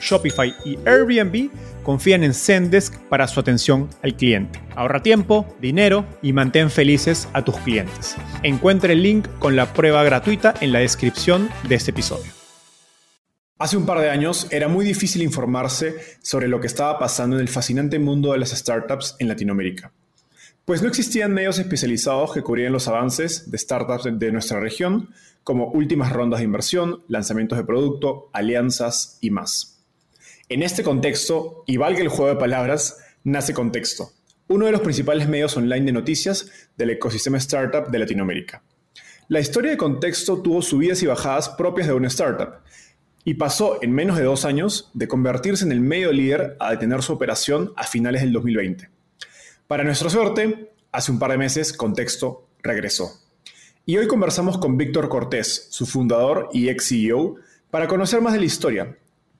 Shopify y Airbnb confían en Zendesk para su atención al cliente. Ahorra tiempo, dinero y mantén felices a tus clientes. Encuentre el link con la prueba gratuita en la descripción de este episodio. Hace un par de años era muy difícil informarse sobre lo que estaba pasando en el fascinante mundo de las startups en Latinoamérica. Pues no existían medios especializados que cubrieran los avances de startups de nuestra región, como últimas rondas de inversión, lanzamientos de producto, alianzas y más. En este contexto, y valga el juego de palabras, nace Contexto, uno de los principales medios online de noticias del ecosistema startup de Latinoamérica. La historia de Contexto tuvo subidas y bajadas propias de una startup, y pasó en menos de dos años de convertirse en el medio líder a detener su operación a finales del 2020. Para nuestra suerte, hace un par de meses Contexto regresó. Y hoy conversamos con Víctor Cortés, su fundador y ex CEO, para conocer más de la historia,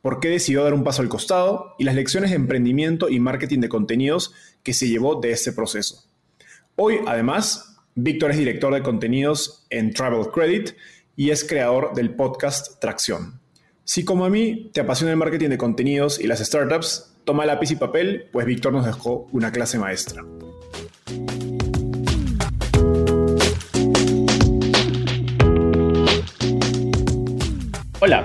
por qué decidió dar un paso al costado y las lecciones de emprendimiento y marketing de contenidos que se llevó de ese proceso. Hoy, además, Víctor es director de contenidos en Travel Credit y es creador del podcast Tracción. Si como a mí te apasiona el marketing de contenidos y las startups, toma lápiz y papel, pues Víctor nos dejó una clase maestra. Hola,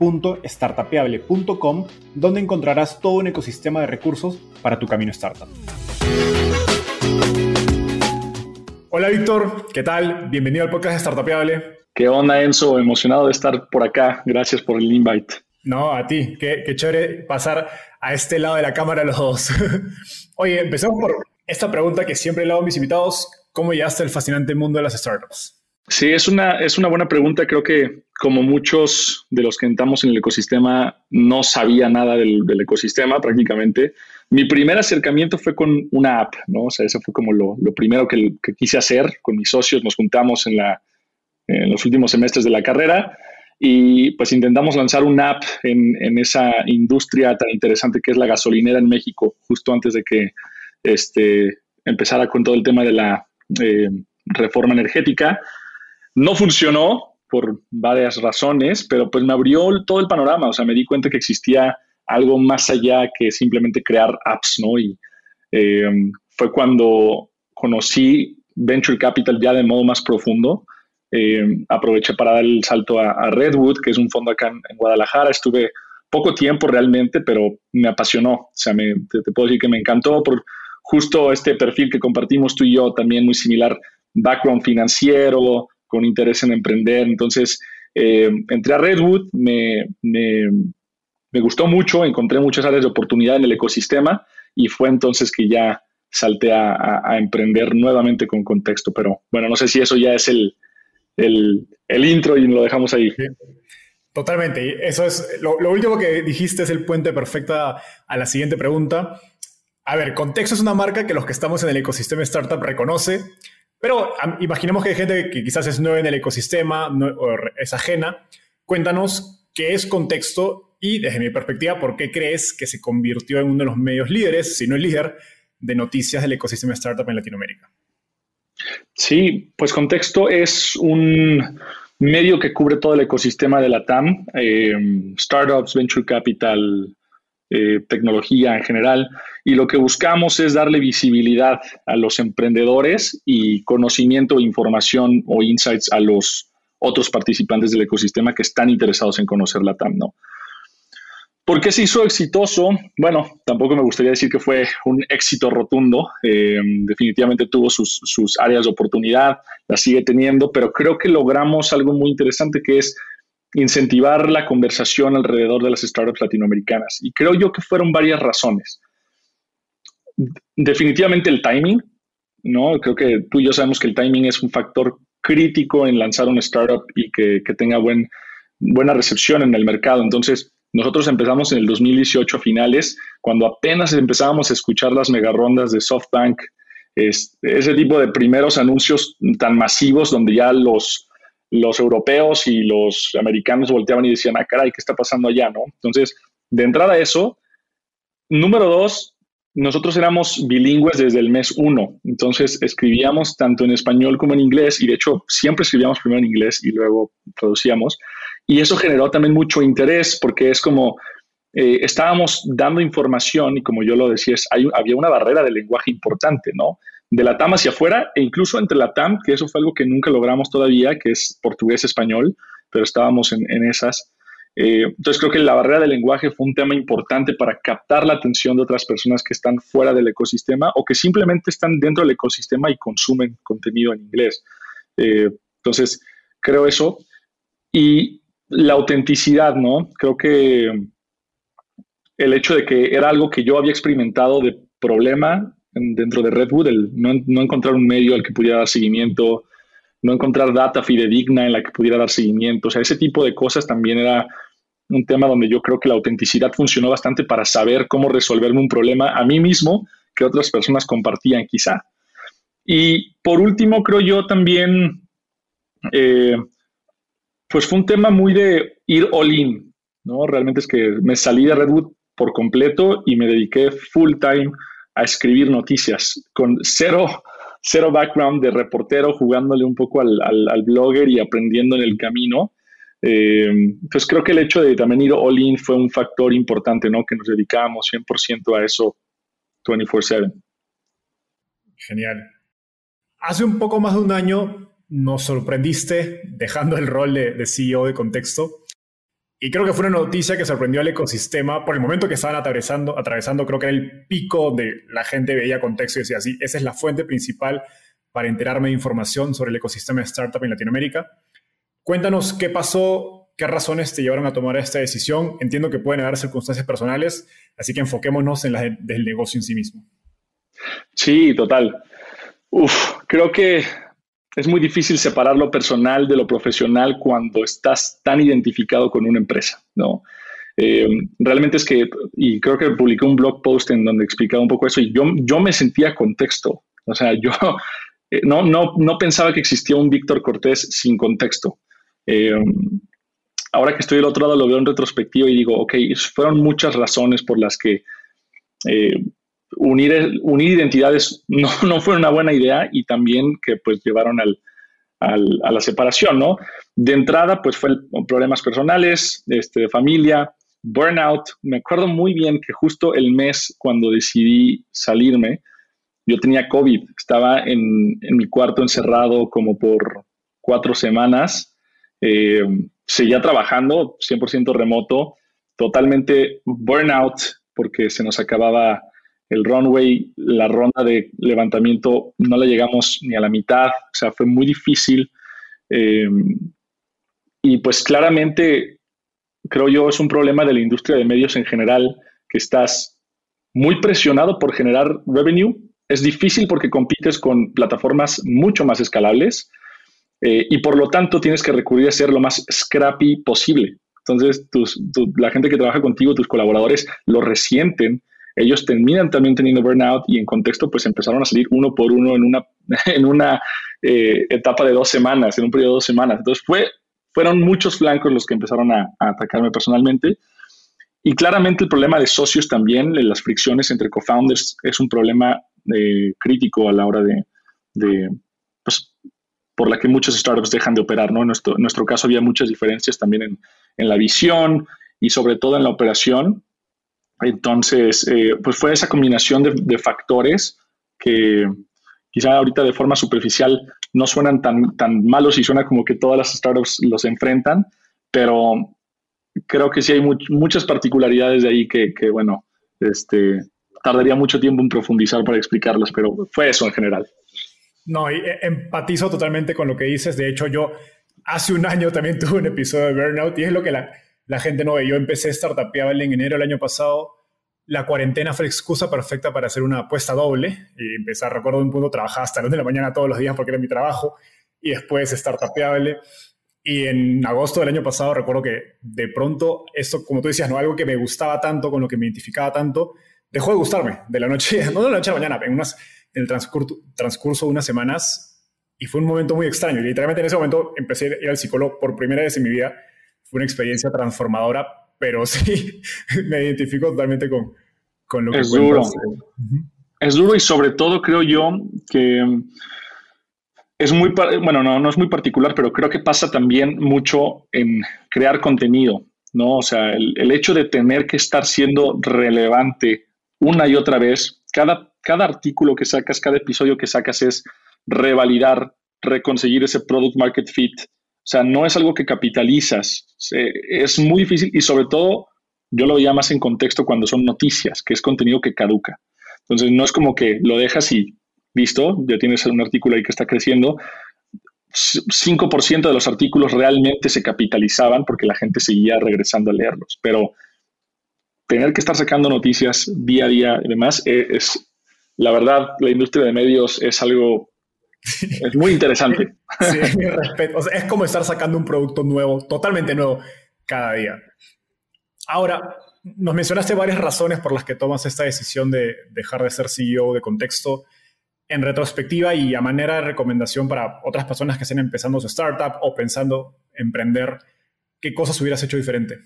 www.startapeable.com, donde encontrarás todo un ecosistema de recursos para tu camino startup. Hola Víctor, ¿qué tal? Bienvenido al podcast de Startapeable. ¿Qué onda Enzo? Emocionado de estar por acá. Gracias por el invite. No, a ti. Qué, qué chévere pasar a este lado de la cámara los dos. Oye, empecemos por esta pregunta que siempre le hago a mis invitados. ¿Cómo llegaste al fascinante mundo de las startups? Sí, es una, es una buena pregunta. Creo que como muchos de los que entramos en el ecosistema, no sabía nada del, ecosistema prácticamente. Mi primer acercamiento fue con una app, ¿no? O sea, eso fue como lo, primero que, quise hacer con mis socios. Nos juntamos en, la, en los últimos semestres de la carrera y pues intentamos lanzar una app en, esa industria tan interesante que es la gasolinera en México, justo antes de que este, empezara con todo el tema de la eh, reforma energética. No funcionó por varias razones, pero pues me abrió todo el panorama, o sea, me di cuenta que existía algo más allá que simplemente crear apps, ¿no? Y em, fue cuando conocí Venture Capital ya de modo más profundo. Em, aproveché para dar el salto a, Redwood, que es un fondo acá en, Guadalajara. Estuve poco tiempo realmente, pero me apasionó. O sea, me, te, puedo decir que me encantó por justo este perfil que compartimos tú y yo, también muy similar, background financiero, con interés en emprender. Entonces, eh, entré a Redwood, me, gustó mucho, encontré muchas áreas de oportunidad en el ecosistema y fue entonces que ya salté a, emprender nuevamente con contexto. Pero bueno, no sé si eso ya es el, el, intro y lo dejamos ahí. Totalmente. Eso es lo, último que dijiste es el puente perfecto a la siguiente pregunta. A ver, Contexto es una marca que los que estamos en el ecosistema startup reconoce. Pero imaginemos que hay gente que quizás es nueva en el ecosistema es ajena. Cuéntanos qué es contexto y desde mi perspectiva, ¿por qué crees que se convirtió en uno de los medios líderes, si no el líder, de noticias del ecosistema startup en Latinoamérica? Sí, pues Contexto es un medio que cubre todo el ecosistema de la TAM, eh, startups, venture capital, eh, tecnología en general. Y lo que buscamos es darle visibilidad a los emprendedores y conocimiento, información o insights a los otros participantes del ecosistema que están interesados en conocer la TAM. ¿Por qué se hizo exitoso? Bueno, tampoco me gustaría decir que fue un éxito rotundo. Eh, definitivamente tuvo sus, sus, áreas de oportunidad, la sigue teniendo, pero creo que logramos algo muy interesante que es incentivar la conversación alrededor de las startups latinoamericanas. Y creo yo que fueron varias razones. Definitivamente el timing, ¿no? Creo que tú y yo sabemos que el timing es un factor crítico en lanzar un startup y que, que tenga buen, buena recepción en el mercado. Entonces, nosotros empezamos en el 2018 a finales, cuando apenas empezábamos a escuchar las megarondas de SoftBank, ese tipo de primeros anuncios tan masivos donde ya los, los europeos y los americanos volteaban y decían, ah, caray, ¿qué está pasando allá? ¿no? Entonces, de entrada eso. Número dos, nosotros éramos bilingües desde el mes uno, entonces escribíamos tanto en español como en inglés, y de hecho siempre escribíamos primero en inglés y luego traducíamos. Y eso generó también mucho interés porque es como eh, estábamos dando información y como yo lo decía, hay, había una barrera de lenguaje importante, ¿no? De la TAM hacia afuera e incluso entre la TAM, que eso fue algo que nunca logramos todavía, que es portugués-español, pero estábamos en, esas. Eh, entonces creo que la barrera de lenguaje fue un tema importante para captar la atención de otras personas que están fuera del ecosistema o que simplemente están dentro del ecosistema y consumen contenido en inglés. Eh, entonces, creo eso. Y la autenticidad, ¿no? Creo que el hecho de que era algo que yo había experimentado de problema dentro de Redwood, el no, encontrar un medio al que pudiera dar seguimiento, no encontrar data fidedigna en la que pudiera dar seguimiento, o sea, ese tipo de cosas también era un tema donde yo creo que la autenticidad funcionó bastante para saber cómo resolverme un problema a mí mismo que otras personas compartían quizá. Y por último, creo yo también... Eh, pues fue un tema muy de ir all in, ¿no? Realmente es que me salí de Redwood por completo y me dediqué full time a escribir noticias con cero, cero background de reportero, jugándole un poco al, blogger y aprendiendo en el camino. Eh, entonces creo que el hecho de también ir all in fue un factor importante, ¿no? Que nos dedicábamos 100% a eso 24/7. Genial. Hace un poco más de un año nos sorprendiste dejando el rol de, CEO de contexto. Y creo que fue una noticia que sorprendió al ecosistema por el momento que estaban atravesando, atravesando creo que era el pico de la gente veía contexto y decía así, esa es la fuente principal para enterarme de información sobre el ecosistema de startup en Latinoamérica. Cuéntanos qué pasó, qué razones te llevaron a tomar esta decisión. Entiendo que pueden haber circunstancias personales, así que enfoquémonos en las del negocio en sí mismo. Sí, total. Uf, creo que es muy difícil separar lo personal de lo profesional cuando estás tan identificado con una empresa, ¿no? Eh, realmente es que, y creo que publiqué un blog post en donde explicaba un poco eso, y yo, yo me sentía contexto, o sea, yo eh, no, no, no pensaba que existía un Víctor Cortés sin contexto. Eh, ahora que estoy del otro lado lo veo en retrospectiva y digo, ok, fueron muchas razones por las que unir, unir identidades no, no, fue una buena idea y también que pues llevaron al, a la separación, ¿no? De entrada, pues fue problemas personales, este, de familia, burnout. Me acuerdo muy bien que justo el mes cuando decidí salirme, yo tenía COVID, estaba en, mi cuarto encerrado como por cuatro semanas, eh, seguía trabajando 100% remoto, totalmente burnout porque se nos acababa el runway, la ronda de levantamiento, no la llegamos ni a la mitad, o sea, fue muy difícil. Em, y pues claramente, creo yo, es un problema de la industria de medios en general, que estás muy presionado por generar revenue. Es difícil porque compites con plataformas mucho más escalables eh, y por lo tanto tienes que recurrir a ser lo más scrappy posible. Entonces, la gente que trabaja contigo, tus colaboradores, lo resienten ellos terminan también teniendo burnout y en contexto pues empezaron a salir uno por uno en una, en una eh, etapa de dos semanas, en un periodo de dos semanas. Entonces fue, fueron muchos flancos los que empezaron a, atacarme personalmente. y claramente el problema de socios también, las fricciones entre co-founders, es un problema eh, crítico a la hora de, pues, por la que muchas startups dejan de operar. ¿no? En, nuestro, nuestro caso había muchas diferencias también en, en, la visión y sobre todo en la operación. Entonces, eh, pues fue esa combinación de, factores que quizá ahorita de forma superficial no suenan tan, tan malos y suena como que todas las startups los enfrentan, pero creo que sí hay muchas particularidades de ahí que, bueno, este, tardaría mucho tiempo en profundizar para explicarlas, pero fue eso en general. No, eh, empatizo totalmente con lo que dices. De hecho, yo hace un año también tuve un episodio de Burnout y es lo que la, la gente no ve. Yo empecé Startupeable en enero del año pasado. La cuarentena fue excusa perfecta para hacer una apuesta doble y empezar, recuerdo un punto, trabajaba hasta las de la mañana todos los días porque era mi trabajo y después Startupeable. Y en agosto del año pasado recuerdo que de pronto esto, como tú decías, no algo que me gustaba tanto, con lo que me identificaba tanto, dejó de gustarme de la noche, no de la noche a la mañana, en, unas, en el transcurso, transcurso de unas semanas. Y fue un momento muy extraño. Literalmente en ese momento empecé a ir al psicólogo por primera vez en mi vida. Fue una experiencia transformadora, pero sí, me identifico totalmente con, con lo que es duro. Es duro y sobre todo creo yo que es muy, bueno, no, no es muy particular, pero creo que pasa también mucho en crear contenido, ¿no? O sea, el, hecho de tener que estar siendo relevante una y otra vez, cada, cada artículo que sacas, cada episodio que sacas es revalidar, reconseguir ese product market fit. O sea, no es algo que capitalizas, es muy difícil y sobre todo yo lo veía más en contexto cuando son noticias, que es contenido que caduca. Entonces, no es como que lo dejas y listo, ya tienes un artículo ahí que está creciendo. 5% de los artículos realmente se capitalizaban porque la gente seguía regresando a leerlos, pero tener que estar sacando noticias día a día y demás eh, es, la verdad, la industria de medios es algo es muy interesante. Sí, mi respeto. es como estar sacando un producto nuevo, totalmente nuevo, cada día. Ahora, nos mencionaste varias razones por las que tomas esta decisión de dejar de ser CEO de contexto en retrospectiva y a manera de recomendación para otras personas que estén empezando su startup o pensando emprender, ¿qué cosas hubieras hecho diferente?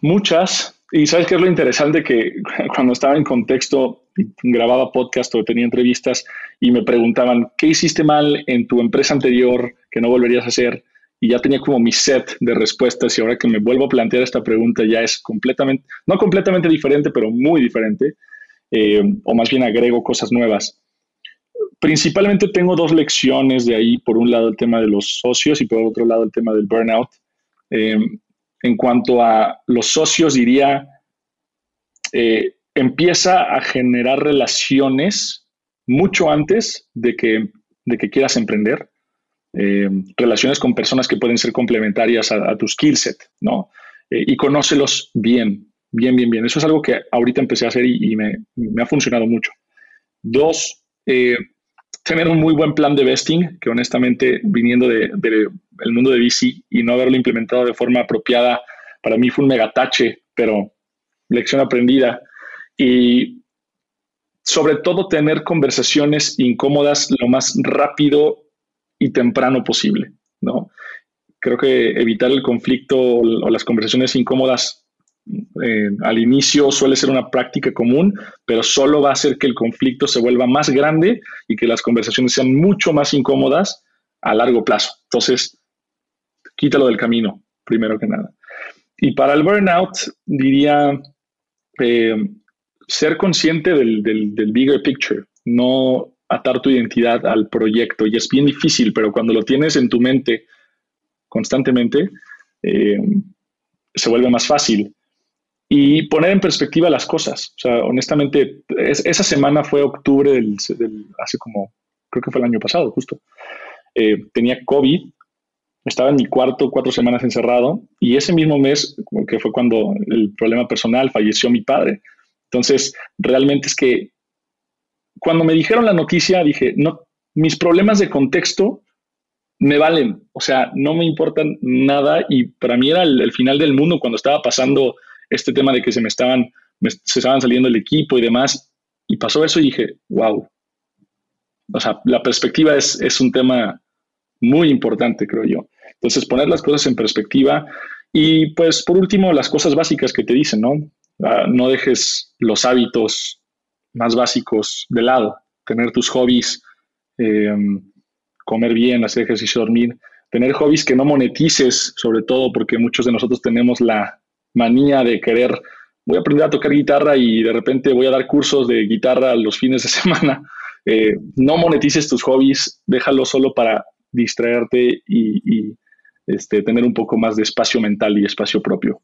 Muchas. Y sabes qué es lo interesante que cuando estaba en contexto, grababa podcast o tenía entrevistas y me preguntaban, ¿qué hiciste mal en tu empresa anterior que no volverías a hacer? Y ya tenía como mi set de respuestas y ahora que me vuelvo a plantear esta pregunta ya es completamente, no completamente diferente, pero muy diferente. Eh, o más bien agrego cosas nuevas. Principalmente tengo dos lecciones de ahí, por un lado el tema de los socios y por otro lado el tema del burnout. Eh, en cuanto a los socios, diría, eh, empieza a generar relaciones mucho antes de que, de que quieras emprender. relaciones con personas que pueden ser complementarias a, tu skill set, ¿no? y conócelos bien bien, bien, bien. Eso es algo que ahorita empecé a hacer y, me, ha funcionado mucho. Dos, eh, tener un muy buen plan de vesting, que honestamente, viniendo del de, mundo de VC y no haberlo implementado de forma apropiada, para mí fue un megatache, pero lección aprendida. Y sobre todo tener conversaciones incómodas lo más rápido y temprano posible, ¿no? Creo que evitar el conflicto o las conversaciones incómodas eh, al inicio suele ser una práctica común, pero solo va a hacer que el conflicto se vuelva más grande y que las conversaciones sean mucho más incómodas a largo plazo. Entonces, quítalo del camino, primero que nada. Y para el burnout, diría eh, ser consciente del, bigger picture, no atar tu identidad al proyecto. Y es bien difícil, pero cuando lo tienes en tu mente constantemente, eh, se vuelve más fácil y poner en perspectiva las cosas. O sea, honestamente, esa semana fue octubre del, hace como, creo que fue el año pasado, justo. Eh, tenía COVID, estaba en mi cuarto cuatro semanas encerrado y ese mismo mes, que fue cuando el problema personal, falleció mi padre. Entonces, realmente es que cuando me dijeron la noticia, dije, no, mis problemas de contexto me valen, o sea, no me importan nada y para mí era el final del mundo cuando estaba pasando este tema de que se me estaban, se estaban saliendo el equipo y demás. Y pasó eso y dije, wow. O sea, la perspectiva es, es un tema muy importante, creo yo. Entonces, poner las cosas en perspectiva Y pues por último, las cosas básicas que te dicen, ¿no? Ah, no dejes los hábitos más básicos de lado, tener tus hobbies, em, comer bien, hacer ejercicio, dormir, tener hobbies que no monetices, sobre todo porque muchos de nosotros tenemos la manía de querer, voy a aprender a tocar guitarra y de repente voy a dar cursos de guitarra los fines de semana. Eh, no monetices tus hobbies, déjalo solo para distraerte y, este, tener un poco más de espacio mental y espacio propio.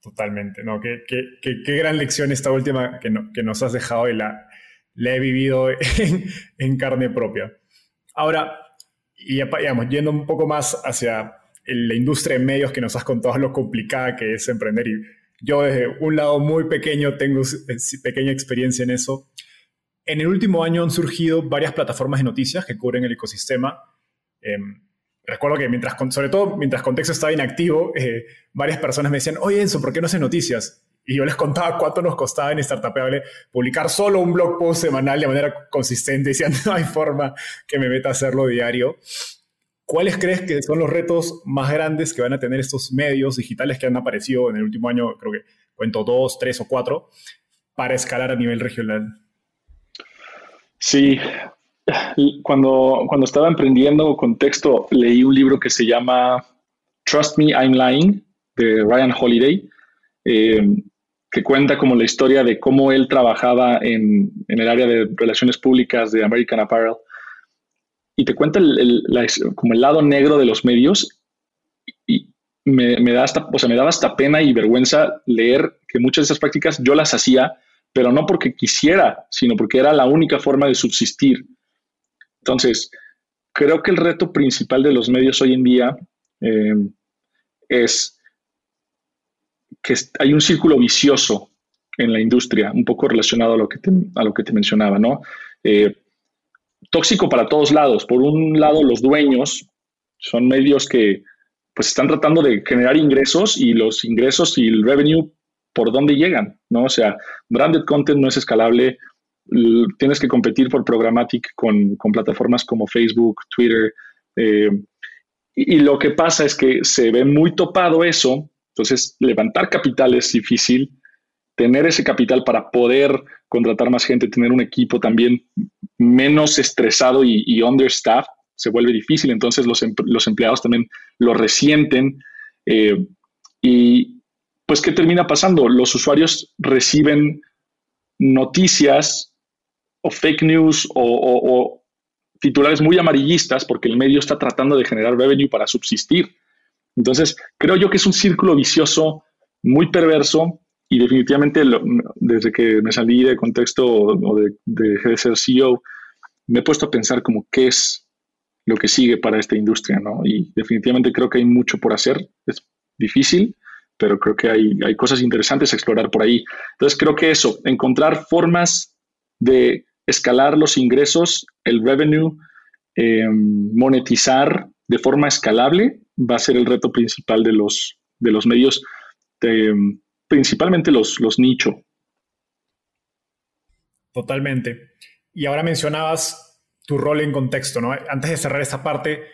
Totalmente, no, qué, qué, gran lección esta última que, que, nos has dejado y la, la he vivido en, carne propia. Ahora, y digamos, yendo un poco más hacia la industria de medios que nos has contado lo complicada que es emprender y yo desde un lado muy pequeño tengo pequeña experiencia en eso. En el último año han surgido varias plataformas de noticias que cubren el ecosistema. Em, recuerdo que mientras, sobre todo mientras Contexto estaba inactivo, eh, varias personas me decían, oye Enzo, ¿por qué no haces noticias? Y yo les contaba cuánto nos costaba en Startupable publicar solo un blog post semanal de manera consistente. Decían, no hay forma que me meta a hacerlo diario. ¿Cuáles crees que son los retos más grandes que van a tener estos medios digitales que han aparecido en el último año? Creo que cuento dos, tres o cuatro, para escalar a nivel regional. Sí, cuando, cuando estaba emprendiendo contexto, leí un libro que se llama Trust Me, I'm Lying, de Ryan Holiday, eh, que cuenta como la historia de cómo él trabajaba en, el área de relaciones públicas de American Apparel. Y te cuenta como el lado negro de los medios y me, da hasta, o sea, me daba hasta pena y vergüenza leer que muchas de esas prácticas yo las hacía pero no porque quisiera, sino porque era la única forma de subsistir. Entonces, creo que el reto principal de los medios hoy en día eh, es que hay un círculo vicioso en la industria, un poco relacionado a lo que te, a lo que te mencionaba, ¿no? Eh, tóxico para todos lados. Por un lado, los dueños son medios que pues están tratando de generar ingresos y los ingresos y el revenue por dónde llegan, ¿no? O sea, branded content no es escalable, tienes que competir por programmatic con, plataformas como Facebook, Twitter, eh, y, lo que pasa es que se ve muy topado eso, entonces levantar capital es difícil, tener ese capital para poder contratar más gente, tener un equipo también menos estresado y, understaffed, se vuelve difícil, entonces los, empleados también lo resienten. Eh, y, pues ¿qué termina pasando? Los usuarios reciben noticias o fake news o, titulares muy amarillistas porque el medio está tratando de generar revenue para subsistir. Entonces, creo yo que es un círculo vicioso muy perverso y definitivamente desde que me salí de contexto o de, de, ser CEO, me he puesto a pensar como qué es lo que sigue para esta industria, ¿no? Y definitivamente creo que hay mucho por hacer, es difícil, pero creo que hay, hay cosas interesantes a explorar por ahí. Entonces creo que eso, encontrar formas de escalar los ingresos, el revenue, em, monetizar de forma escalable va a ser el reto principal de los, de los medios, principalmente los, los nicho. Totalmente. Y ahora mencionabas tu rol en contexto, ¿no? Antes de cerrar esta parte,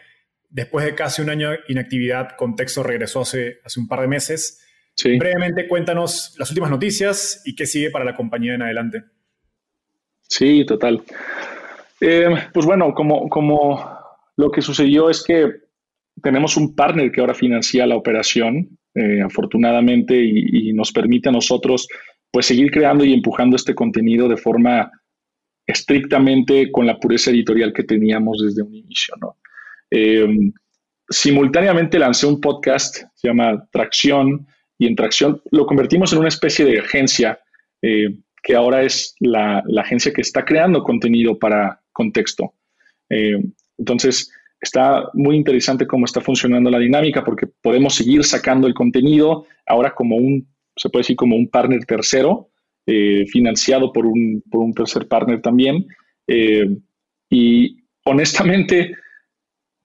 después de casi un año de inactividad, Contexto regresó hace, hace un par de meses. Brevemente, cuéntanos las últimas noticias y qué sigue para la compañía en adelante. Sí, total. Eh, pues bueno, como, como lo que sucedió es que tenemos un partner que ahora financia la operación, eh, afortunadamente, y, nos permite a nosotros pues seguir creando y empujando este contenido de forma estrictamente con la pureza editorial que teníamos desde un inicio, ¿no? Eh, simultáneamente lancé un podcast, se llama Tracción, y en Tracción lo convertimos en una especie de agencia eh, que ahora es la, agencia que está creando contenido para contexto. Entonces, está muy interesante cómo está funcionando la dinámica porque podemos seguir sacando el contenido ahora como un, se puede decir como un partner tercero, financiado por un, por un, tercer partner también. y honestamente,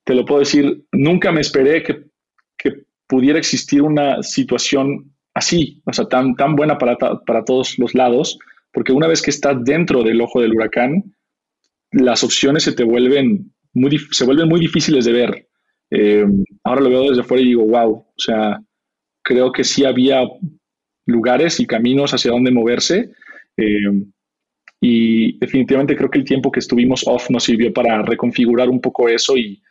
te lo puedo decir, nunca me esperé que, pudiera existir una situación así, o sea, tan, tan buena para, para todos los lados, porque una vez que estás dentro del ojo del huracán, las opciones se te vuelven se vuelven muy difíciles de ver. Eh, ahora lo veo desde fuera y digo, wow, o sea, creo que sí había lugares y caminos hacia dónde moverse. Eh, y definitivamente creo que el tiempo que estuvimos off nos sirvió para reconfigurar un poco eso y,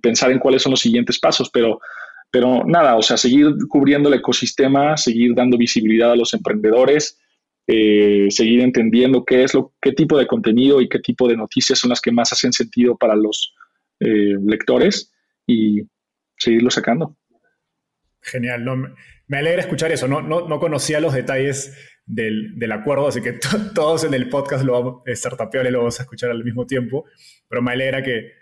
pensar en cuáles son los siguientes pasos. Pero, pero nada, o sea, seguir cubriendo el ecosistema, seguir dando visibilidad a los emprendedores, eh, seguir entendiendo qué es lo, qué tipo de contenido y qué tipo de noticias son las que más hacen sentido para los eh, lectores y seguirlo sacando. Genial, no, me alegra escuchar eso. No, no, no conocía los detalles del, del acuerdo, así que todos en el podcast lo vamos, a Startupeable lo vamos a escuchar al mismo tiempo, pero me alegra que,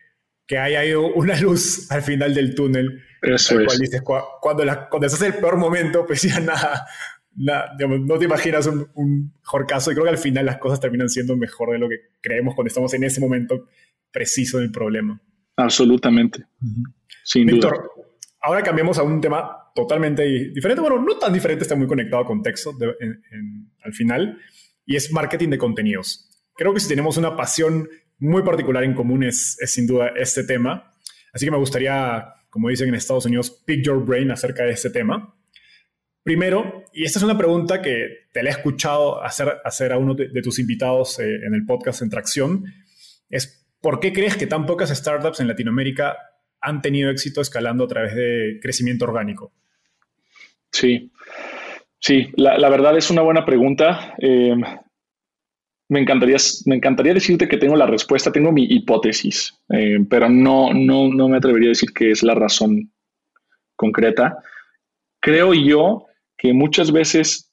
que haya ido una luz al final del túnel. Eso es. Dices, cuando, la, cuando estás en el peor momento, pues ya nada, no te imaginas un, un, mejor caso y creo que al final las cosas terminan siendo mejor de lo que creemos cuando estamos en ese momento preciso del problema. Absolutamente. Sin Víctor, ahora cambiamos a un tema totalmente diferente, bueno, no tan diferente, está muy conectado a contexto al final, y es marketing de contenidos. Creo que si tenemos una pasión muy particular en común es, sin duda este tema, así que me gustaría, como dicen en Estados Unidos, pick your brain acerca de este tema. Primero, y esta es una pregunta que te la he escuchado hacer, a uno de, tus invitados eh, en el podcast en Tracción, es ¿por qué crees que tan pocas startups en Latinoamérica han tenido éxito escalando a través de crecimiento orgánico? Sí, sí, la, verdad es una buena pregunta. Em, me, encantaría, me encantaría decirte que tengo la respuesta, tengo mi hipótesis, em, pero no, no, no me atrevería a decir que es la razón concreta. Creo yo que muchas veces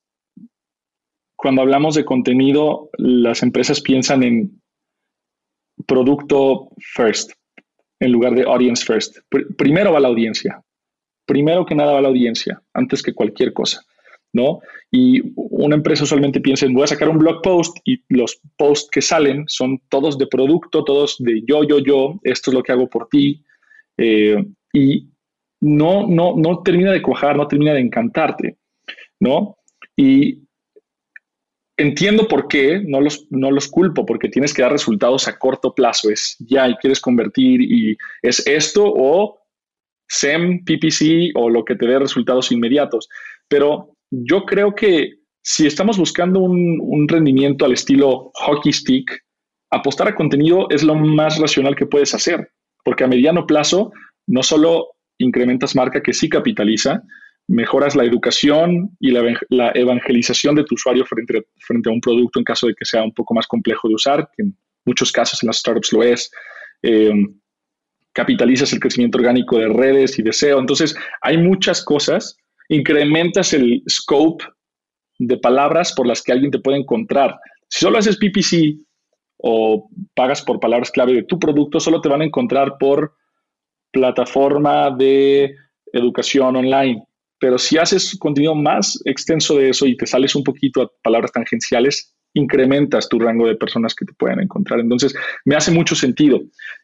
cuando hablamos de contenido, las empresas piensan en producto first en lugar de audience first. primero va la audiencia primero que nada va la audiencia, antes que cualquier cosa, ¿no? Y una empresa usualmente piensa en, voy a sacar un blog post y los posts que salen son todos de producto, todos de yo, yo, yo, esto es lo que hago por ti. Eh, y no, no, no termina de cuajar, no termina de encantarte, ¿no? Y entiendo por qué, no los, no los culpo, porque tienes que dar resultados a corto plazo, es ya y quieres convertir y es esto o SEM, PPC o lo que te dé resultados inmediatos. Pero yo creo que si estamos buscando un, rendimiento al estilo hockey stick, apostar a contenido es lo más racional que puedes hacer, porque a mediano plazo no solo incrementas marca que sí capitaliza, mejoras la educación y la, evangelización de tu usuario frente, a un producto en caso de que sea un poco más complejo de usar, que en muchos casos en las startups lo es. Eh, capitalizas el crecimiento orgánico de redes y de SEO. Entonces, hay muchas cosas. Incrementas el scope de palabras por las que alguien te puede encontrar. Si solo haces PPC o pagas por palabras clave de tu producto, solo te van a encontrar por plataforma de educación online. Pero si haces contenido más extenso de eso y te sales un poquito a palabras tangenciales, incrementas tu rango de personas que te pueden encontrar. Entonces, me hace mucho sentido.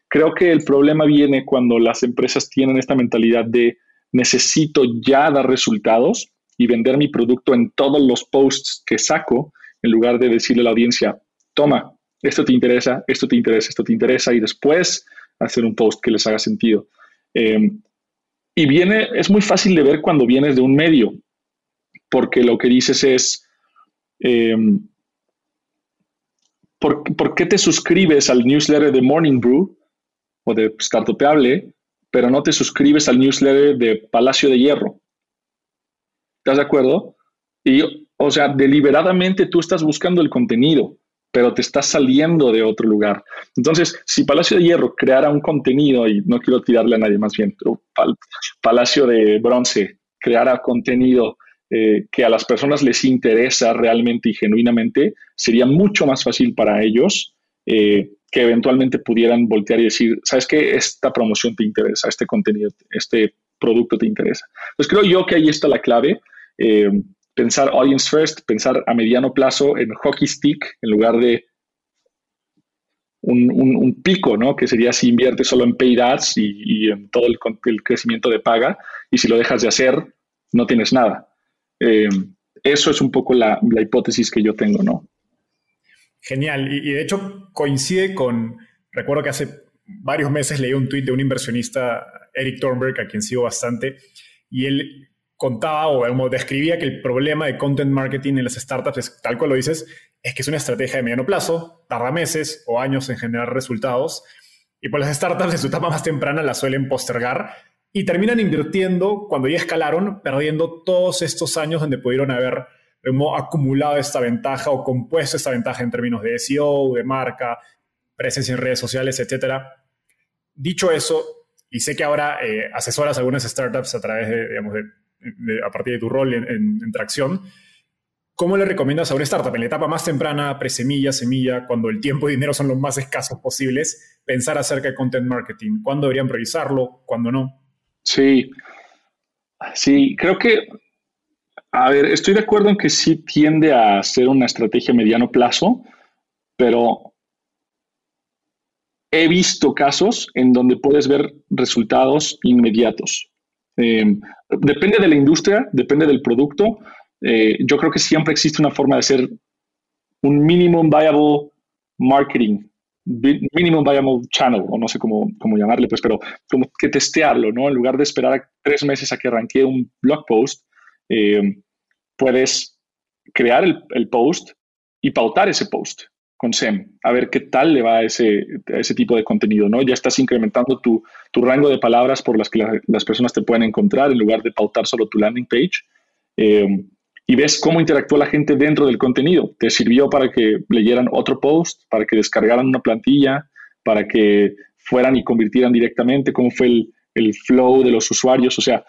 Creo que el problema viene cuando las empresas tienen esta mentalidad de necesito ya dar resultados y vender mi producto en todos los posts que saco, en lugar de decirle a la audiencia, toma, esto te interesa, esto te interesa, esto te interesa, y después hacer un post que les haga sentido. Em, y viene, es muy fácil de ver cuando vienes de un medio, porque lo que dices es, em, ¿por, qué te suscribes al newsletter de Morning Brew o de Startupeable, pero no te suscribes al newsletter de Palacio de Hierro? ¿Estás de acuerdo? Y, o sea, deliberadamente tú estás buscando el contenido, pero te estás saliendo de otro lugar. Entonces, si Palacio de Hierro creara un contenido, y no quiero tirarle a nadie más bien, Palacio de Bronce creara contenido eh, que a las personas les interesa realmente y genuinamente, sería mucho más fácil para ellos eh, que eventualmente pudieran voltear y decir, ¿sabes qué? Esta promoción te interesa, este contenido, este producto te interesa. Pues creo yo que ahí está la clave. Eh, pensar audience first, pensar a mediano plazo en hockey stick en lugar de un, pico, ¿no? Que sería si inviertes solo en paid ads y, en todo el, crecimiento de paga, y si lo dejas de hacer, no tienes nada. Eh, eso es un poco la, hipótesis que yo tengo, ¿no? Genial. Y, de hecho coincide con, recuerdo que hace varios meses leí un tuit de un inversionista Eric Thornberg, a quien sigo bastante, y él contaba o describía que el problema de content marketing en las startups es, tal cual lo dices, es que es una estrategia de mediano plazo, tarda meses o años en generar resultados, y por las startups en su etapa más temprana la suelen postergar y terminan invirtiendo cuando ya escalaron, perdiendo todos estos años donde pudieron haber acumulado esta ventaja o compuesto esta ventaja en términos de SEO, de marca, presencia en redes sociales, etc. Dicho eso, y sé que ahora eh, asesoras algunas startups a través de, digamos, de, a partir de tu rol en, tracción, ¿cómo le recomiendas a una startup en la etapa más temprana, presemilla, semilla, cuando el tiempo y dinero son los más escasos posibles, pensar acerca de content marketing? ¿Cuándo deberían priorizarlo? ¿Cuándo no? Sí, sí, creo que, a ver, estoy de acuerdo en que sí tiende a ser una estrategia a mediano plazo, pero he visto casos en donde puedes ver resultados inmediatos. Em, depende de la industria, depende del producto. Eh, yo creo que siempre existe una forma de hacer un minimum viable marketing minimum viable channel, o no sé cómo, cómo, llamarle, pues, pero como que testearlo, ¿no? En lugar de esperar tres meses a que arranque un blog post, eh, puedes crear el, el, post y pautar ese post con SEM, a ver qué tal le va a ese, ese tipo de contenido, ¿no? Ya estás incrementando tu, tu rango de palabras por las que las personas te pueden encontrar en lugar de pautar solo tu landing page. Eh, y ves cómo interactuó la gente dentro del contenido. Te sirvió para que leyeran otro post, para que descargaran una plantilla, para que fueran y convirtieran directamente, cómo fue el, el flow de los usuarios. O sea,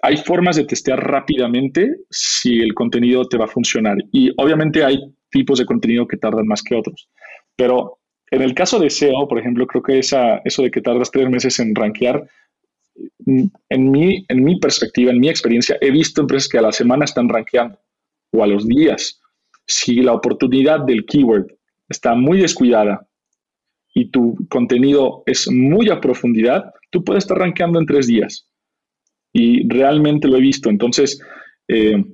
hay formas de testear rápidamente si el contenido te va a funcionar. Y obviamente hay tipos de contenido que tardan más que otros. Pero en el caso de SEO, por ejemplo, creo que esa, eso de que tardas tres meses en rankear, en mi, en mi perspectiva, en mi experiencia, he visto empresas que a la semana están rankeando o a los días. Si la oportunidad del keyword está muy descuidada y tu contenido es muy a profundidad, tú puedes estar rankeando en tres días. Y realmente lo he visto. Entonces, eh,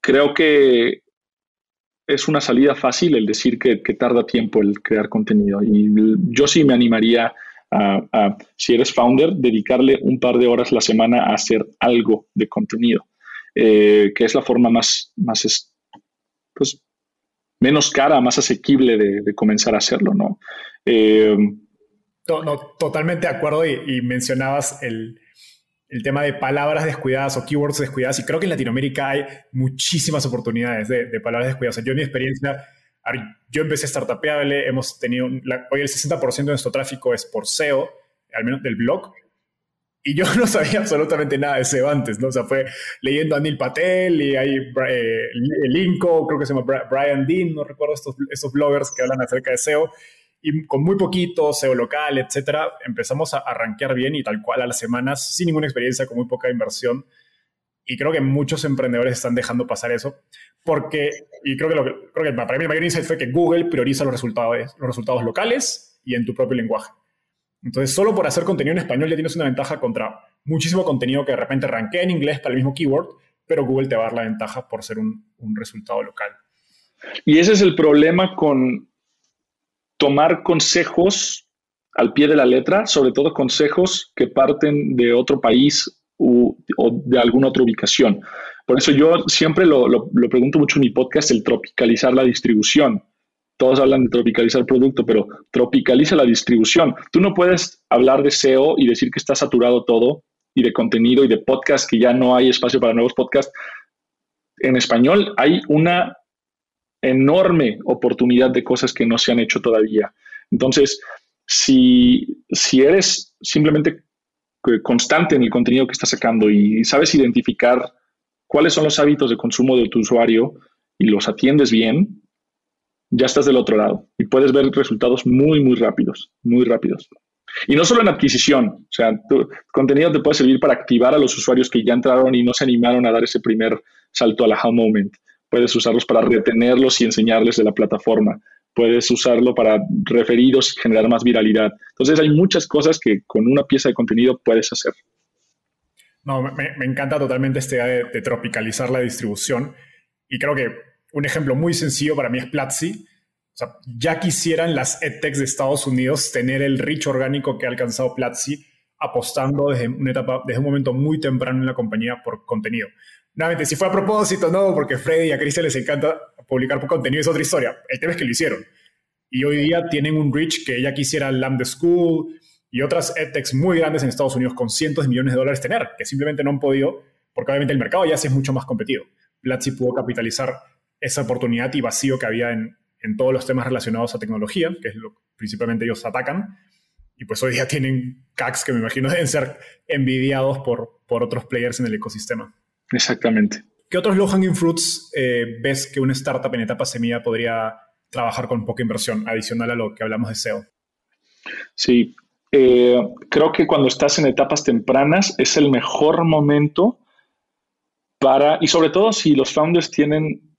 creo que es una salida fácil el decir que, tarda tiempo el crear contenido. Y yo sí me animaría a, si eres founder, dedicarle un par de horas la semana a hacer algo de contenido. Eh, que es la forma más, más pues, menos cara, más asequible de, comenzar a hacerlo, ¿no? Eh, no, totalmente de acuerdo y, mencionabas el, tema de palabras descuidadas o keywords descuidadas y creo que en Latinoamérica hay muchísimas oportunidades de, palabras descuidadas. yo en mi experiencia, yo empecé startupeable, hemos tenido, hoy el 60% de nuestro tráfico es por SEO, al menos del blog, y yo no sabía absolutamente nada de SEO antes, ¿no? O sea, fue leyendo a Neil Patel y hay eh, Linko, creo que se llama Brian Dean, no recuerdo estos, estos bloggers que hablan acerca de SEO. Y con muy poquito, SEO local, etcétera, empezamos a arranquear bien y tal cual a las semanas, sin ninguna experiencia, con muy poca inversión. Y creo que muchos emprendedores están dejando pasar eso, porque, y creo que, lo creo que para mí el mayor insight fue que Google prioriza los resultados, los resultados locales y en tu propio lenguaje. Entonces, solo por hacer contenido en español ya tienes una ventaja contra muchísimo contenido que de repente arranqué en inglés para el mismo keyword, pero Google te va a dar la ventaja por ser un, resultado local. Y ese es el problema con tomar consejos al pie de la letra, sobre todo consejos que parten de otro país o de alguna otra ubicación. Por eso yo siempre lo, lo, pregunto mucho en mi podcast, el tropicalizar la distribución todos hablan de tropicalizar producto, pero tropicaliza la distribución. Tú no puedes hablar de SEO y decir que está saturado todo y de contenido y de podcast, que ya no hay espacio para nuevos podcasts. En español hay una enorme oportunidad de cosas que no se han hecho todavía. Entonces, si, si eres simplemente constante en el contenido que estás sacando y sabes identificar cuáles son los hábitos de consumo de tu usuario y los atiendes bien, ya estás del otro lado y puedes ver resultados muy, muy rápidos, muy rápidos. Y no solo en adquisición, o sea, tu contenido te puede servir para activar a los usuarios que ya entraron y no se animaron a dar ese primer salto al aha moment. Puedes usarlos para retenerlos y enseñarles de la plataforma. Puedes usarlo para referidos y generar más viralidad. Entonces hay muchas cosas que con una pieza de contenido puedes hacer. No, me, encanta totalmente esta idea de tropicalizar la distribución y creo que un ejemplo muy sencillo para mí es Platzi. O sea, ya quisieran las edtechs de Estados Unidos tener el reach orgánico que ha alcanzado Platzi apostando desde una etapa, desde un momento muy temprano en la compañía por contenido. Nuevamente, si fue a propósito, no, porque Freddy y a Cristian les encanta publicar contenido, es otra historia. El tema es que lo hicieron. Y hoy día tienen un reach que ella quisiera Lambda School y otras edtechs muy grandes en Estados Unidos con cientos de millones de dólares tener, que simplemente no han podido, porque obviamente el mercado ya se es mucho más competido. Platzi pudo capitalizar esa oportunidad y vacío que había en, en todos los temas relacionados a tecnología, que es lo que principalmente ellos atacan. Y pues hoy día tienen CACs que me imagino deben ser envidiados por, por otros players en el ecosistema. Exactamente. ¿Qué otros low hanging fruits eh, ves que una startup en etapa semilla podría trabajar con poca inversión, adicional a lo que hablamos de SEO? Sí, eh, creo que cuando estás en etapas tempranas es el mejor momento para, y sobre todo si los founders tienen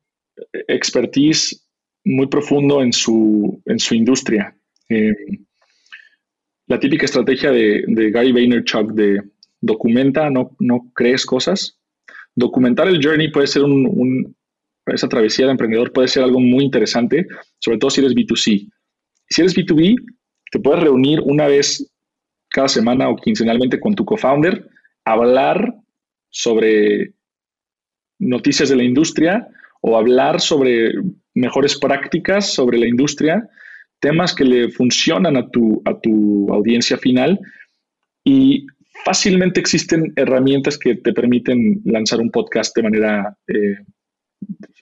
expertise muy profundo en su, en su industria. Eh, la típica estrategia de, de Gary Vaynerchuk de documenta, no, no crees cosas, documentar el journey puede ser un, esa travesía de emprendedor puede ser algo muy interesante, sobre todo si eres B2C. Si eres B2B, te puedes reunir una vez cada semana o quincenalmente con tu co-founder, hablar sobre noticias de la industria o hablar sobre mejores prácticas sobre la industria, temas que le funcionan a tu, a tu audiencia final y fácilmente existen herramientas que te permiten lanzar un podcast de manera eh,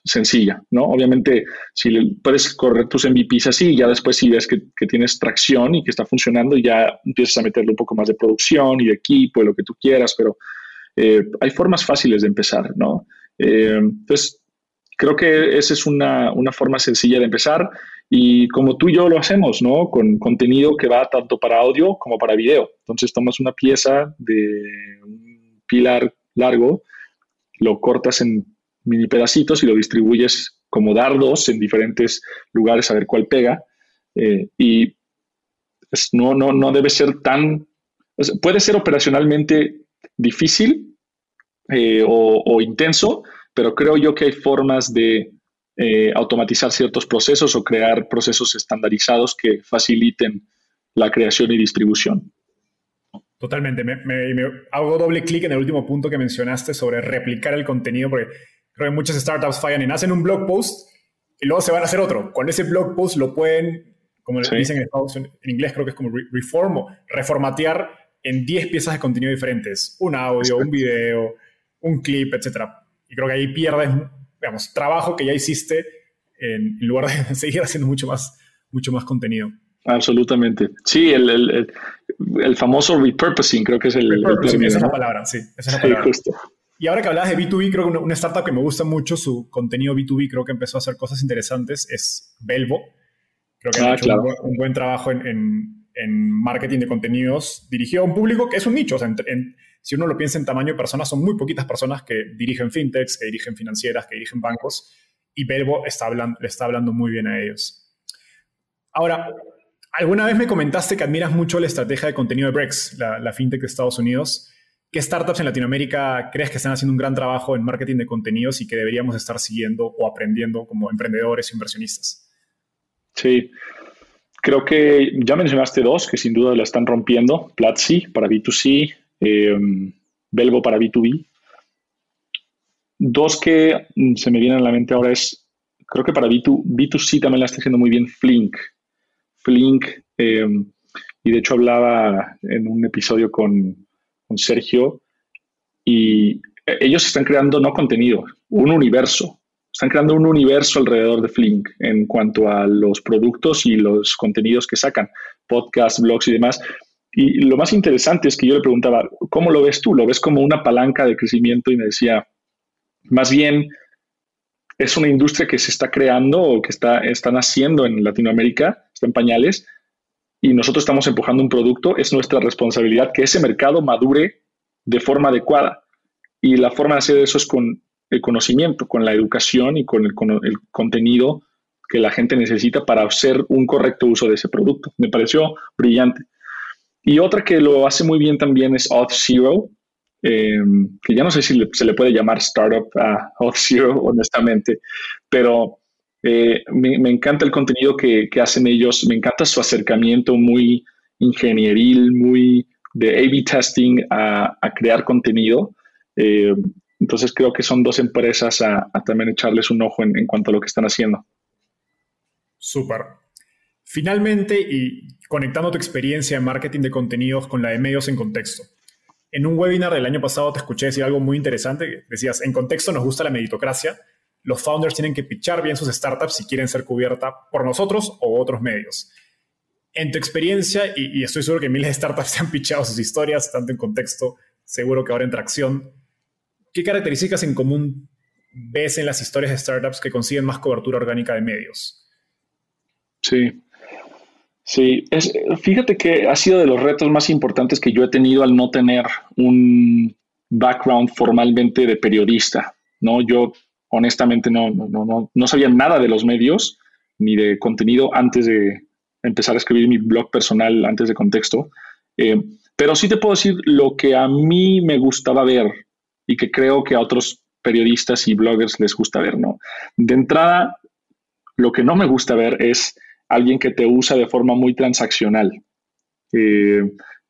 sencilla, ¿no? Obviamente, si puedes correr tus MVPs así, ya después si ves que, tienes tracción y que está funcionando, ya empiezas a meterle un poco más de producción y de equipo y lo que tú quieras, pero eh, hay formas fáciles de empezar, ¿no? Eh, entonces, creo que esa es una, una forma sencilla de empezar y como tú y yo lo hacemos, ¿no? Con contenido que va tanto para audio como para video. Entonces tomas una pieza de un pilar largo, lo cortas en mini pedacitos y lo distribuyes como dardos en diferentes lugares a ver cuál pega. Eh, y no, no, no debe ser tan... puede ser operacionalmente difícil eh, o, o intenso, pero creo yo que hay formas de eh, automatizar ciertos procesos o crear procesos estandarizados que faciliten la creación y distribución. Totalmente. Me, hago doble clic en el último punto que mencionaste sobre replicar el contenido, porque creo que muchas startups fallan en hacen un blog post y luego se van a hacer otro. Con ese blog post lo pueden, como le dicen en, en, inglés, creo que es como reform reformatear en 10 piezas de contenido diferentes. Un audio, un video, un clip, etc. Y creo que ahí pierdes digamos, trabajo que ya hiciste en, lugar de seguir haciendo mucho más, mucho más contenido. Absolutamente. Sí, el, el, el, famoso repurposing creo que es el... Repurposing, esa es la palabra, sí. Esa es la palabra. Justo. Y ahora que hablabas de B2B, creo que una, startup que me gusta mucho, su contenido B2B, creo que empezó a hacer cosas interesantes, es Belvo. Creo que ha ah, hecho un, buen, trabajo en, en, en, marketing de contenidos dirigido a un público que es un nicho. O sea, en, si uno lo piensa en tamaño de personas, son muy poquitas personas que dirigen fintechs, que dirigen financieras, que dirigen bancos, y Verbo está hablando, le está hablando muy bien a ellos. Ahora, alguna vez me comentaste que admiras mucho la estrategia de contenido de Brex, la, fintech de Estados Unidos. ¿Qué startups en Latinoamérica crees que están haciendo un gran trabajo en marketing de contenidos y que deberíamos estar siguiendo o aprendiendo como emprendedores o inversionistas? Sí, creo que ya mencionaste dos que sin duda la están rompiendo. Platzi para B2C, eh, Belvo para B2B. Dos que se me vienen a la mente ahora es, creo que para B2, B2C también la está haciendo muy bien Flink. Flink, eh, y de hecho hablaba en un episodio con, con Sergio, y ellos están creando no contenido, un universo. Están creando un universo alrededor de Flink en cuanto a los productos y los contenidos que sacan, podcasts, blogs y demás. Y lo más interesante es que yo le preguntaba, ¿cómo lo ves tú? ¿Lo ves como una palanca de crecimiento? Y me decía, más bien es una industria que se está creando o que está, están haciendo en Latinoamérica, está en pañales, y nosotros estamos empujando un producto, es nuestra responsabilidad que ese mercado madure de forma adecuada. Y la forma de hacer eso es con el conocimiento, con la educación y con el, con el contenido que la gente necesita para hacer un correcto uso de ese producto. Me pareció brillante. Y otra que lo hace muy bien también es Auth0, eh, que ya no sé si se le puede llamar startup a Auth0, honestamente, pero eh, me, encanta el contenido que, hacen ellos, me encanta su acercamiento muy ingenieril, muy de A-B testing a, crear contenido. Eh, entonces creo que son dos empresas a, también echarles un ojo en, en, cuanto a lo que están haciendo. Súper. Finalmente, y conectando tu experiencia en marketing de contenidos con la de medios en contexto. En un webinar del año pasado te escuché decir algo muy interesante. Decías, en contexto nos gusta la meritocracia. Los founders tienen que pichar bien sus startups si quieren ser cubierta por nosotros o otros medios. En tu experiencia, y, estoy seguro que miles de startups se han pichado sus historias, tanto en contexto, seguro que ahora en tracción, ¿qué características en común ves en las historias de startups que consiguen más cobertura orgánica de medios? Sí, Sí, es, fíjate que ha sido de los retos más importantes que yo he tenido al no tener un background formalmente de periodista. ¿no? Yo honestamente no, no, no, sabía nada de los medios ni de contenido antes de empezar a escribir mi blog personal, antes de contexto. Eh, pero sí te puedo decir lo que a mí me gustaba ver y que creo que a otros periodistas y bloggers les gusta ver. ¿no? De entrada, lo que no me gusta ver es alguien que te usa de forma muy transaccional.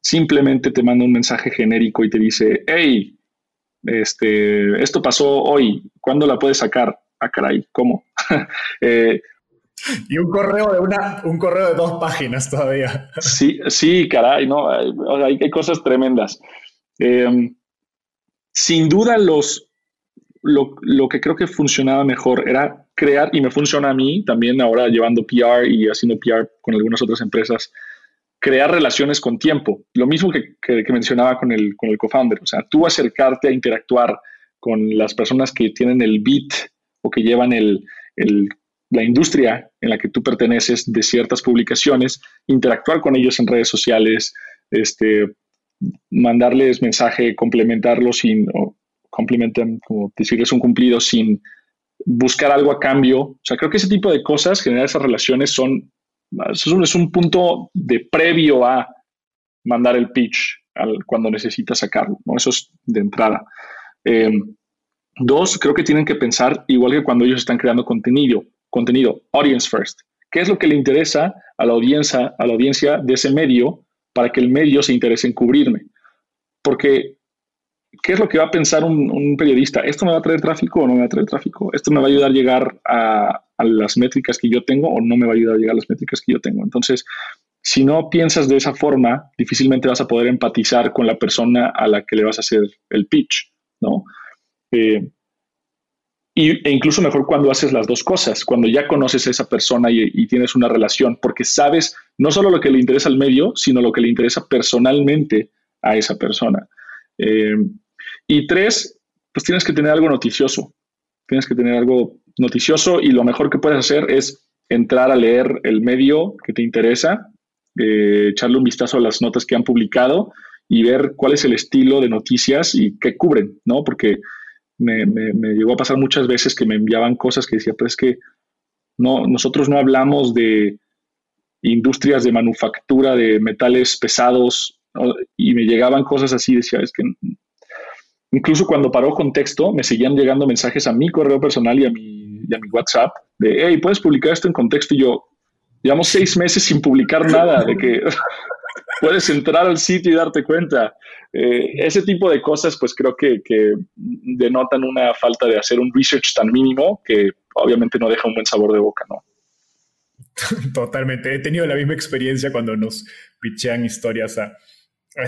simplemente te manda un mensaje genérico y te dice, hey, este, esto pasó hoy, ¿cuándo la puedes sacar? Ah, caray, ¿cómo? Eh, y un correo de una, un correo de dos páginas todavía. sí, sí, caray, no, hay, hay cosas tremendas. Em, sin duda, los, lo, lo, que creo que funcionaba mejor era crear, y me funciona a mí también ahora llevando PR y haciendo PR con algunas otras empresas, crear relaciones con tiempo. Lo mismo que, mencionaba con el, con el co-founder. O sea, tú acercarte a interactuar con las personas que tienen el beat o que llevan el, la industria en la que tú perteneces de ciertas publicaciones, interactuar con ellos en redes sociales, este, mandarles mensaje, complementarlos sin, o complementan, como decirles un cumplido sin buscar algo a cambio. O sea, creo que ese tipo de cosas, generar esas relaciones, son, es un punto de previo a mandar el pitch al, cuando necesitas sacarlo. ¿no? Eso es de entrada. Em, dos, creo que tienen que pensar igual que cuando ellos están creando contenido, contenido, audience first. ¿Qué es lo que le interesa a la audiencia, a la audiencia de ese medio para que el medio se interese en cubrirme? Porque ¿qué es lo que va a pensar un, periodista? ¿Esto me va a traer tráfico o no me va a traer tráfico? ¿Esto me va a ayudar a llegar a, las métricas que yo tengo o no me va a ayudar a llegar a las métricas que yo tengo? Entonces, si no piensas de esa forma, difícilmente vas a poder empatizar con la persona a la que le vas a hacer el pitch, ¿no? Eh, y, e incluso mejor cuando haces las dos cosas, cuando ya conoces a esa persona y, tienes una relación, porque sabes no solo lo que le interesa al medio, sino lo que le interesa personalmente a esa persona. Eh, y tres, pues tienes que tener algo noticioso. Tienes que tener algo noticioso y lo mejor que puedes hacer es entrar a leer el medio que te interesa, eh, echarle un vistazo a las notas que han publicado y ver cuál es el estilo de noticias y qué cubren, ¿no? Porque me, llegó a pasar muchas veces que me enviaban cosas que decía, pues es que no, nosotros no hablamos de industrias de manufactura de metales pesados y me llegaban cosas así, decía, es que incluso cuando paró contexto, me seguían llegando mensajes a mi correo personal y a mi, WhatsApp de, hey, ¿puedes publicar esto en contexto? Y yo, llevamos seis meses sin publicar nada, de que puedes entrar al sitio y darte cuenta. Eh, ese tipo de cosas, pues creo que, denotan una falta de hacer un research tan mínimo que obviamente no deja un buen sabor de boca, ¿no? Totalmente. He tenido la misma experiencia cuando nos pichean historias a, a.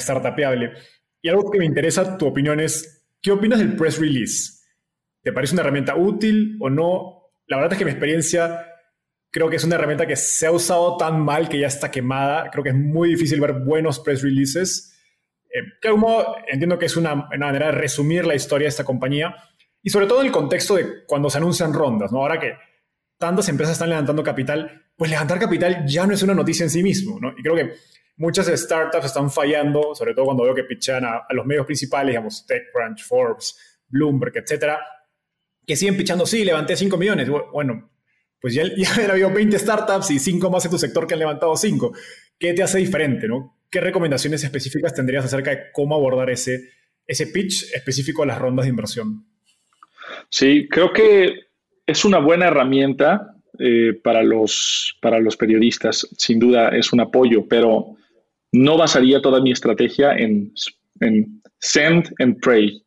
Y algo que me interesa tu opinión es, ¿qué opinas del press release? ¿Te parece una herramienta útil o no? La verdad es que mi experiencia creo que es una herramienta que se ha usado tan mal que ya está quemada. Creo que es muy difícil ver buenos press releases. Eh, de algún modo entiendo que es una, manera de resumir la historia de esta compañía y sobre todo en el contexto de cuando se anuncian rondas, ¿no? Ahora que tantas empresas están levantando capital, pues levantar capital ya no es una noticia en sí mismo, ¿no? Y creo que muchas startups están fallando, sobre todo cuando veo que pichan a, los medios principales, digamos, TechCrunch, Forbes, Bloomberg, etcétera, que siguen pichando, sí, levanté 5 millones. Bueno, pues ya, ya ha habido 20 startups y 5 más en tu sector que han levantado 5. ¿Qué te hace diferente? ¿Qué recomendaciones específicas tendrías acerca de cómo abordar ese, ese pitch específico a las rondas de inversión? Sí, creo que es una buena herramienta eh, para, los, para los periodistas. Sin duda es un apoyo, pero no basaría toda mi estrategia en, en send and pray,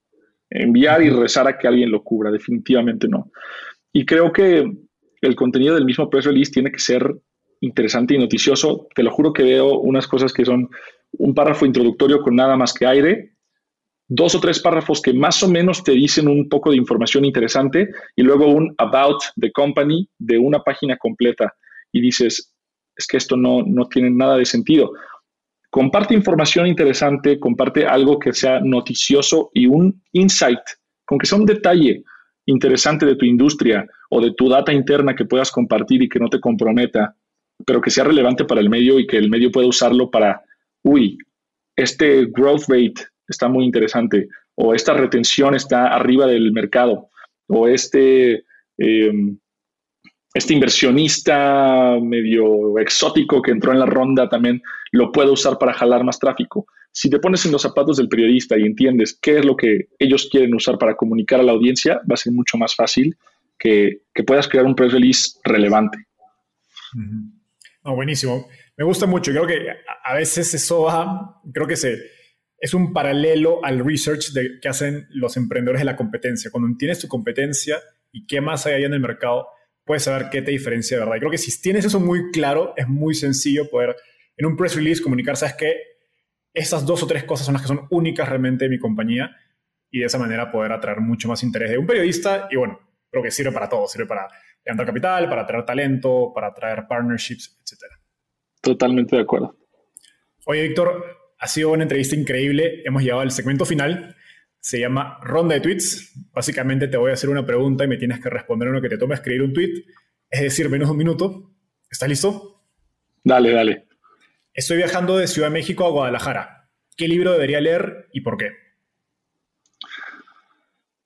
enviar y rezar a que alguien lo cubra, definitivamente no. Y creo que el contenido del mismo press release tiene que ser interesante y noticioso. Te lo juro que veo unas cosas que son un párrafo introductorio con nada más que aire, dos o tres párrafos que más o menos te dicen un poco de información interesante y luego un about the company de una página completa y dices, es que esto no, no tiene nada de sentido. Comparte información interesante, comparte algo que sea noticioso y un insight, con que sea un detalle interesante de tu industria o de tu data interna que puedas compartir y que no te comprometa, pero que sea relevante para el medio y que el medio pueda usarlo para, uy, este growth rate está muy interesante, o esta retención está arriba del mercado, o este, em, este inversionista medio exótico que entró en la ronda también lo puede usar para jalar más tráfico. Si te pones en los zapatos del periodista y entiendes qué es lo que ellos quieren usar para comunicar a la audiencia, va a ser mucho más fácil que, puedas crear un press release relevante. buenísimo. Me gusta mucho. Creo que a veces eso va, creo que se, es un paralelo al research de, que hacen los emprendedores de la competencia. Cuando tienes tu competencia y qué más hay ahí en el mercado, puedes saber qué te diferencia de verdad. Y creo que si tienes eso muy claro, es muy sencillo poder en un press release comunicar, sabes que esas dos o tres cosas son las que son únicas realmente de mi compañía y de esa manera poder atraer mucho más interés de un periodista y bueno, creo que sirve para todo, sirve para levantar capital, para atraer talento, para atraer partnerships, etc. Totalmente de acuerdo. Oye, Víctor, ha sido una entrevista increíble. Hemos llegado al segmento final. Se llama ronda de tweets. Básicamente te voy a hacer una pregunta y me tienes que responder en lo que te toma escribir un tweet. Es decir, menos de un minuto. ¿Estás listo? Dale, dale. Estoy viajando de Ciudad de México a Guadalajara. ¿Qué libro debería leer y por qué?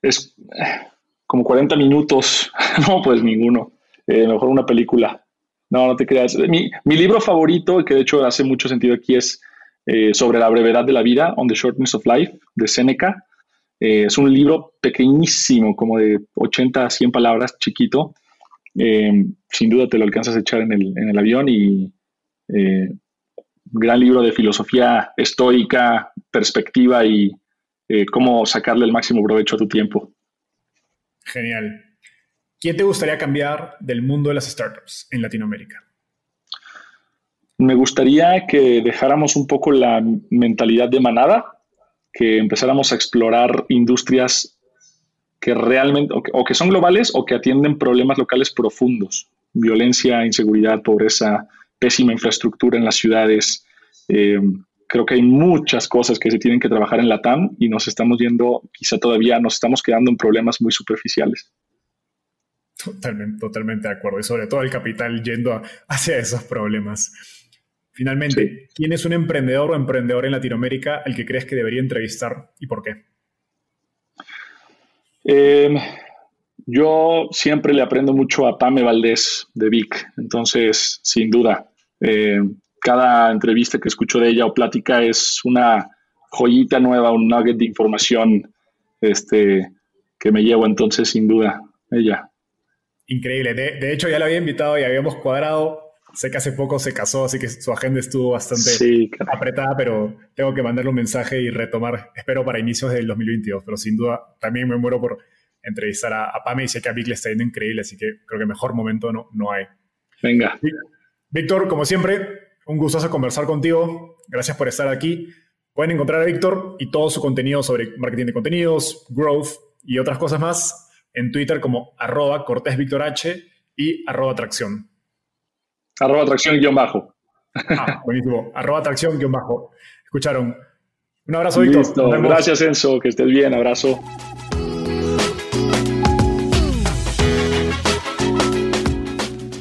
Es eh, como 40 minutos. no, pues ninguno. Eh, mejor una película. No, no te creas. Mi, libro favorito, que de hecho hace mucho sentido aquí, es eh, sobre la brevedad de la vida, On the Shortness of Life, de Seneca. Es un libro pequeñísimo, como de 80 a 100 palabras, chiquito. sin duda te lo alcanzas a echar en el, en el avión y gran libro de filosofía estoica, perspectiva y eh, cómo sacarle el máximo provecho a tu tiempo. Genial. ¿Quién te gustaría cambiar del mundo de las startups en Latinoamérica? Me gustaría que dejáramos un poco la mentalidad de manada, que empezáramos a explorar industrias que realmente, o que son globales o que atienden problemas locales profundos, violencia, inseguridad, pobreza, pésima infraestructura en las ciudades. Eh, creo que hay muchas cosas que se tienen que trabajar en la TAM y nos estamos yendo, quizá todavía nos estamos quedando en problemas muy superficiales. Totalmente, totalmente de acuerdo. Y sobre todo el capital yendo hacia esos problemas. Finalmente, ¿quién es un emprendedor o emprendedor en Latinoamérica al que crees que debería entrevistar y por qué? Eh, yo siempre le aprendo mucho a Pame Valdés de Vic, entonces, sin duda, eh, cada entrevista que escucho de ella o plática es una joyita nueva, un nugget de información este, que me llevo, entonces, sin duda, ella. Increíble. De, hecho, ya la había invitado y habíamos cuadrado. Sé que hace poco se casó, así que su agenda estuvo bastante apretada, pero tengo que mandarle un mensaje y retomar, espero para inicios del 2022, pero sin duda también me muero por entrevistar a, a Pame y sé que a Vic le está yendo increíble, así que creo que mejor momento no, no hay. Venga. Víctor, como siempre, un gustoso conversar contigo. Gracias por estar aquí. Pueden encontrar a Víctor y todo su contenido sobre marketing de contenidos, growth y otras cosas más en Twitter como arroba Cortés Víctor H y arroba atracción. Arroba atracción guion bajo. Ah, buenísimo. arroba atracción guion bajo. Escucharon. Un abrazo, Víctor. Gracias, Enzo. Que estés bien. Abrazo.